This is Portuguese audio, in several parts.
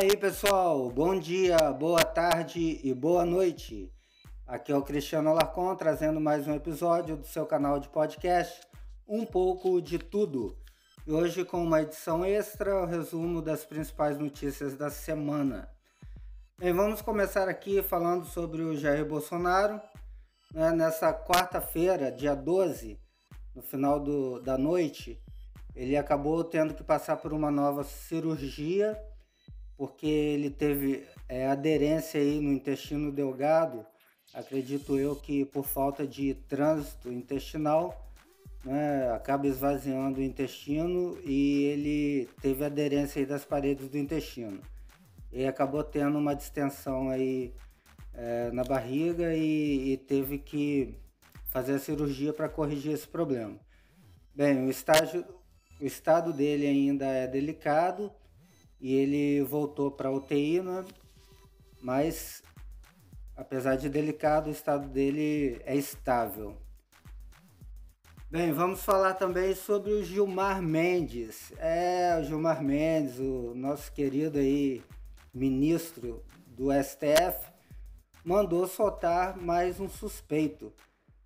aí, pessoal. Bom dia, boa tarde e boa noite. Aqui é o Cristiano Alarcon trazendo mais um episódio do seu canal de podcast Um pouco de tudo. E hoje com uma edição extra, o resumo das principais notícias da semana. Bem, vamos começar aqui falando sobre o Jair Bolsonaro. Né, nessa quarta-feira, dia 12, no final do, da noite, ele acabou tendo que passar por uma nova cirurgia, porque ele teve é, aderência aí no intestino delgado, acredito eu que por falta de trânsito intestinal, né, acaba esvaziando o intestino e ele teve aderência aí das paredes do intestino. E acabou tendo uma distensão aí é, na barriga e, e teve que fazer a cirurgia para corrigir esse problema. Bem, o estágio, o estado dele ainda é delicado e ele voltou para UTI, né? mas apesar de delicado, o estado dele é estável. Bem, vamos falar também sobre o Gilmar Mendes. É, o Gilmar Mendes, o nosso querido aí ministro do STF, mandou soltar mais um suspeito.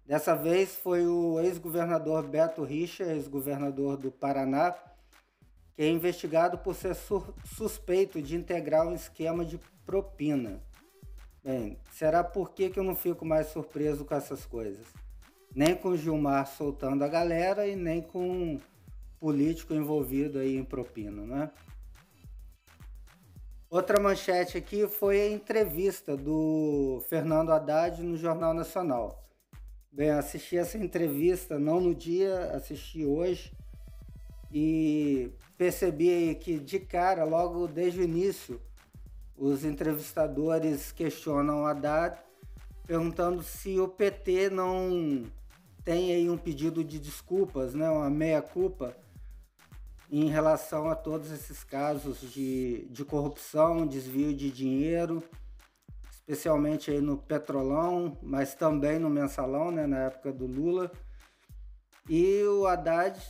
Dessa vez foi o ex-governador Beto Richa, ex-governador do Paraná, que é investigado por ser suspeito de integrar um esquema de propina. Bem, será por que, que eu não fico mais surpreso com essas coisas? Nem com Gilmar soltando a galera e nem com político envolvido aí em propina, né? Outra manchete aqui foi a entrevista do Fernando Haddad no Jornal Nacional. Bem, assisti essa entrevista não no dia, assisti hoje e percebi que de cara, logo desde o início, os entrevistadores questionam Haddad, perguntando se o PT não tem aí um pedido de desculpas, né, uma meia-culpa, em relação a todos esses casos de, de corrupção, desvio de dinheiro especialmente aí no Petrolão, mas também no Mensalão, né, na época do Lula. E o Haddad,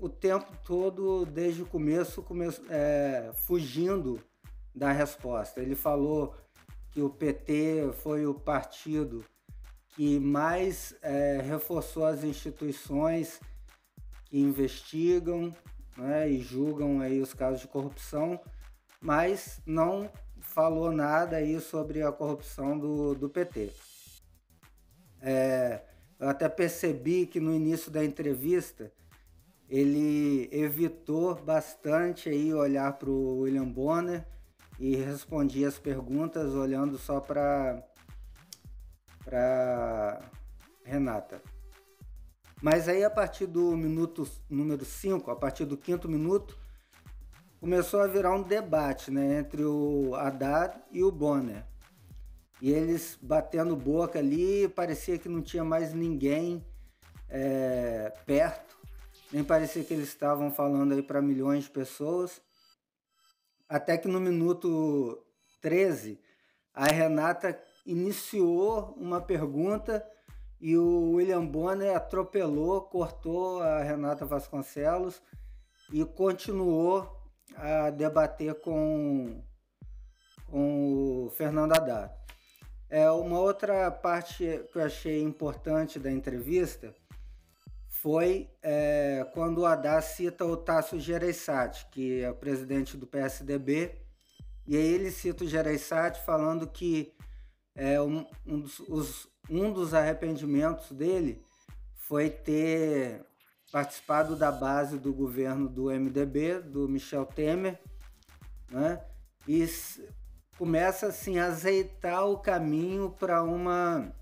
o tempo todo, desde o começo, come, é, fugindo da resposta. Ele falou que o PT foi o partido que mais é, reforçou as instituições que investigam né, e julgam aí os casos de corrupção, mas não falou nada aí sobre a corrupção do, do PT. É, eu até percebi que no início da entrevista ele evitou bastante aí olhar para o William Bonner e respondia as perguntas olhando só para para Renata. Mas aí a partir do minuto número 5, a partir do quinto minuto, começou a virar um debate né, entre o Haddad e o Bonner. E eles batendo boca ali, parecia que não tinha mais ninguém é, perto, nem parecia que eles estavam falando aí para milhões de pessoas. Até que no minuto 13, a Renata iniciou uma pergunta e o William Bonner atropelou, cortou a Renata Vasconcelos e continuou a debater com, com o Fernando Haddad. É, uma outra parte que eu achei importante da entrevista foi é, quando o Haddad cita o Tasso Gereissati, que é o presidente do PSDB, e aí ele cita o Gereissati falando que é, um, um, dos, os, um dos arrependimentos dele foi ter participado da base do governo do MDB, do Michel Temer, né? e começa assim a azeitar o caminho para uma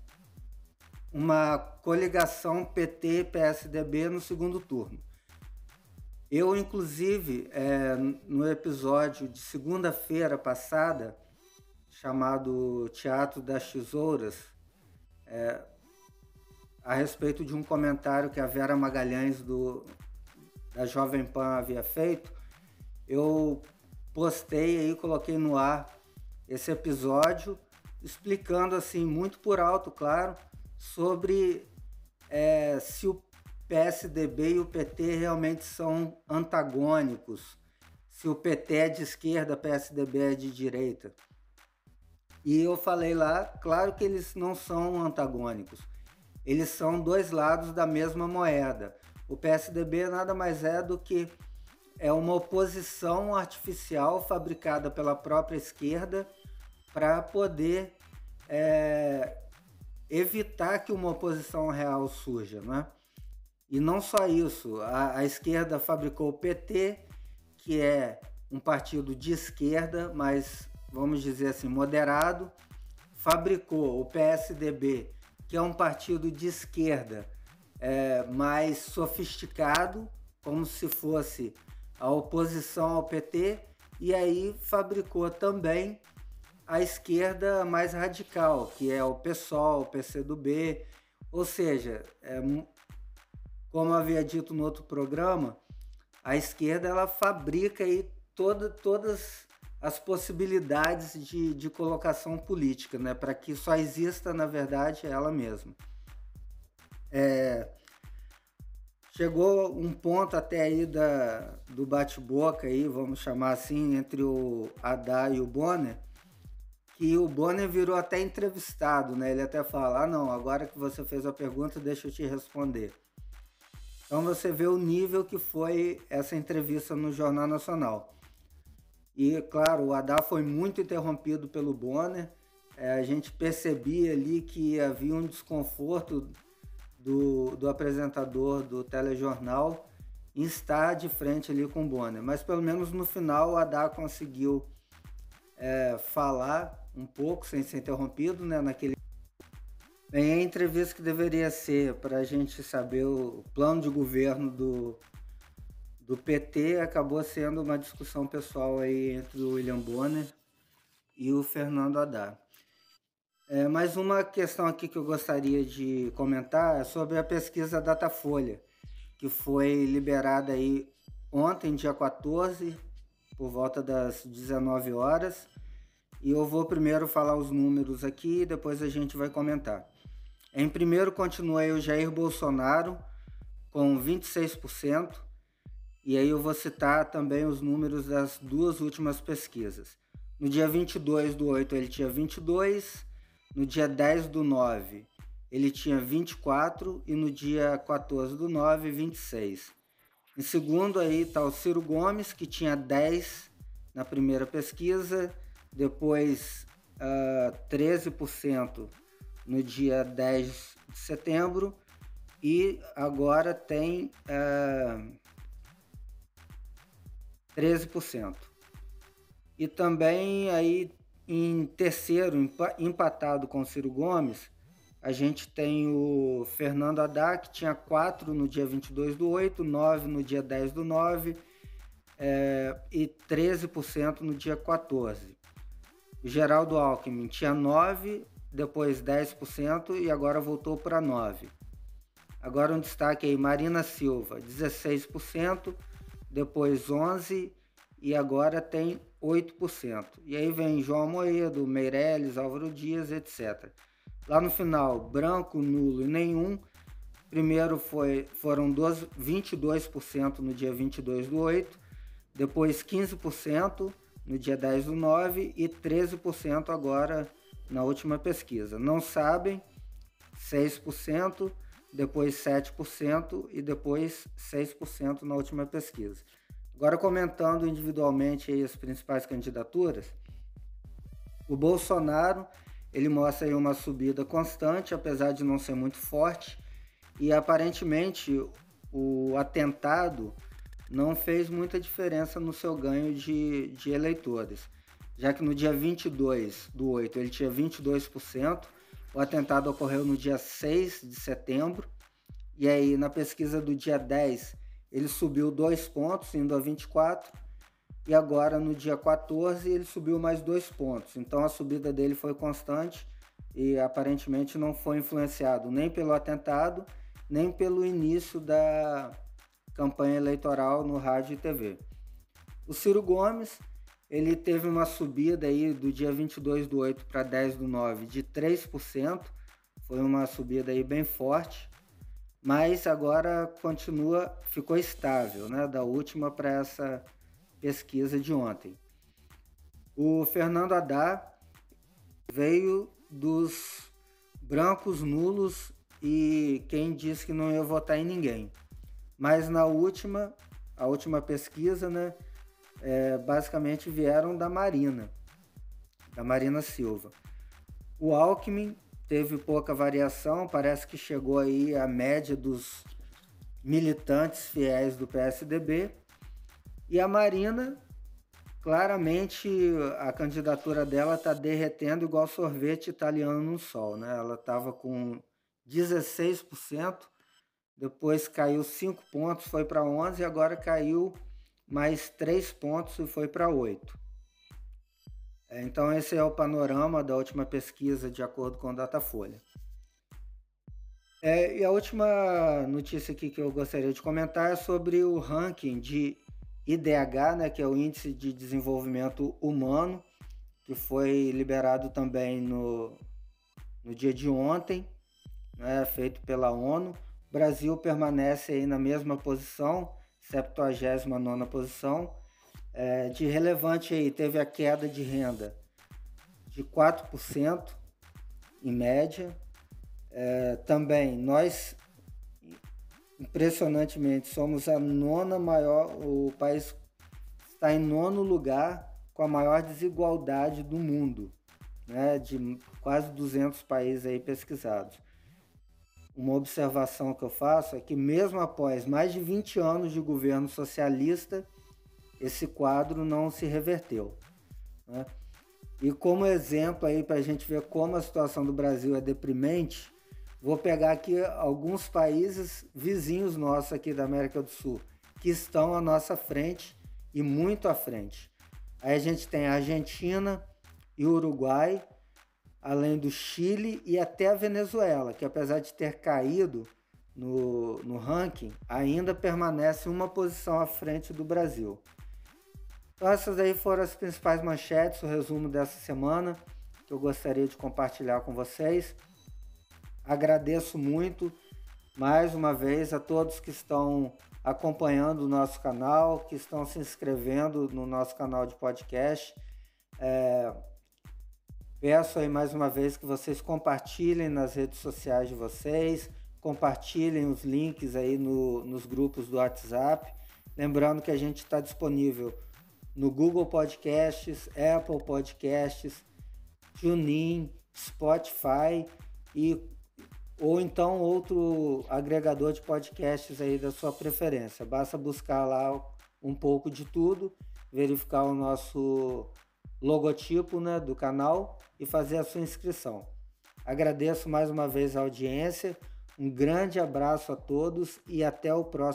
uma coligação PT-PSDB no segundo turno. Eu, inclusive, é, no episódio de segunda-feira passada, chamado Teatro das Tesouras, é, a respeito de um comentário que a Vera Magalhães do, da Jovem Pan havia feito, eu postei aí, coloquei no ar esse episódio explicando assim, muito por alto, claro, sobre é, se o PSDB e o PT realmente são antagônicos, se o PT é de esquerda, PSDB é de direita. E eu falei lá, claro que eles não são antagônicos. Eles são dois lados da mesma moeda. O PSDB nada mais é do que é uma oposição artificial fabricada pela própria esquerda para poder é, evitar que uma oposição real surja, né? E não só isso, a, a esquerda fabricou o PT, que é um partido de esquerda, mas vamos dizer assim, moderado, fabricou o PSDB, que é um partido de esquerda é, mais sofisticado, como se fosse a oposição ao PT, e aí fabricou também a esquerda mais radical, que é o PSOL, o PCdoB, ou seja, é, como havia dito no outro programa, a esquerda ela fabrica aí toda, todas as possibilidades de, de colocação política, né, para que só exista, na verdade, ela mesma. É, chegou um ponto até aí da, do bate-boca aí, vamos chamar assim, entre o Haddad e o Bonner, que o Bonner virou até entrevistado, né? Ele até fala, ah, não, agora que você fez a pergunta, deixa eu te responder. Então você vê o nível que foi essa entrevista no Jornal Nacional. E, claro, o Haddad foi muito interrompido pelo Bonner. É, a gente percebia ali que havia um desconforto do, do apresentador do telejornal em estar de frente ali com o Bonner. Mas pelo menos no final o Haddad conseguiu é, falar um pouco sem ser interrompido, né? Naquele Bem, a entrevista que deveria ser para a gente saber o plano de governo do, do PT acabou sendo uma discussão pessoal aí entre o William Bonner e o Fernando Haddad. É, mais uma questão aqui que eu gostaria de comentar é sobre a pesquisa Datafolha, que foi liberada aí ontem, dia 14, por volta das 19 horas. E eu vou primeiro falar os números aqui depois a gente vai comentar. Em primeiro continua aí o Jair Bolsonaro com 26%. E aí eu vou citar também os números das duas últimas pesquisas. No dia 22 do 8 ele tinha 22, no dia 10 do 9, ele tinha 24 e no dia 14 do 9, 26. Em segundo aí está o Ciro Gomes, que tinha 10 na primeira pesquisa, depois uh, ah, 13% no dia 10 de setembro e agora tem uh, ah, 13%. E também aí em terceiro, empatado com Ciro Gomes, a gente tem o Fernando Haddad, que tinha 4 no dia 22 do 8, 9 no dia 10 do 9 é, e 13% no dia 14. Geraldo Alckmin tinha 9, depois 10% e agora voltou para 9%. Agora um destaque aí, Marina Silva, 16%, depois 11% e agora tem 8%. E aí vem João Moedo, Meirelles, Álvaro Dias, etc. Lá no final, branco, nulo e nenhum. Primeiro foi, foram 12, 22% no dia 22 do 8, depois 15% no dia 10 do 9 e 13% agora na última pesquisa. Não sabem, 6%, depois 7% e depois 6% na última pesquisa. Agora comentando individualmente as principais candidaturas, o Bolsonaro ele mostra uma subida constante, apesar de não ser muito forte, e aparentemente o atentado não fez muita diferença no seu ganho de, de eleitores, já que no dia 22 do 8 ele tinha 22%, o atentado ocorreu no dia 6 de setembro, e aí na pesquisa do dia 10 ele subiu dois pontos, indo a 24, e agora no dia 14 ele subiu mais dois pontos. Então a subida dele foi constante e aparentemente não foi influenciado nem pelo atentado, nem pelo início da campanha eleitoral no rádio e TV. O Ciro Gomes, ele teve uma subida aí do dia 22 do 8 para 10 do 9 de 3%, foi uma subida aí bem forte mas agora continua, ficou estável, né, da última para essa pesquisa de ontem. O Fernando Haddad veio dos brancos nulos e quem disse que não ia votar em ninguém. Mas na última, a última pesquisa, né, é, basicamente vieram da Marina, da Marina Silva. O Alckmin teve pouca variação, parece que chegou aí à média dos militantes fiéis do PSDB. E a Marina, claramente a candidatura dela está derretendo igual sorvete italiano no sol, né? Ela estava com 16%, depois caiu 5 pontos, foi para 11 e agora caiu mais 3 pontos e foi para 8. É, então esse é o panorama da última pesquisa de acordo com o Datafolha. É, e a última notícia aqui que eu gostaria de comentar é sobre o ranking de IDH, né, que é o Índice de Desenvolvimento Humano, que foi liberado também no, no dia de ontem, né, feito pela ONU. Brasil permanece aí na mesma posição, 79 posição, é, de relevante aí, teve a queda de renda de 4% em média. É, também nós, impressionantemente, somos a nona maior, o país está em nono lugar com a maior desigualdade do mundo, né, de quase 200 países aí pesquisados. Uma observação que eu faço é que mesmo após mais de 20 anos de governo socialista, esse quadro não se reverteu. Né? E como exemplo aí para a gente ver como a situação do Brasil é deprimente, vou pegar aqui alguns países vizinhos nossos aqui da América do Sul que estão à nossa frente e muito à frente. Aí a gente tem a Argentina e o Uruguai, além do Chile e até a Venezuela, que apesar de ter caído no, no ranking, ainda permanece uma posição à frente do Brasil. Então essas aí foram as principais manchetes, o resumo dessa semana que eu gostaria de compartilhar com vocês. Agradeço muito mais uma vez a todos que estão acompanhando o nosso canal, que estão se inscrevendo no nosso canal de podcast. É, peço aí mais uma vez que vocês compartilhem nas redes sociais de vocês, compartilhem os links aí no, nos grupos do WhatsApp. Lembrando que a gente está disponível no Google Podcasts, Apple Podcasts, TuneIn, Spotify e ou então outro agregador de podcasts aí da sua preferência. Basta buscar lá um pouco de tudo, verificar o nosso logotipo né, do canal e fazer a sua inscrição. Agradeço mais uma vez a audiência, um grande abraço a todos e até o próximo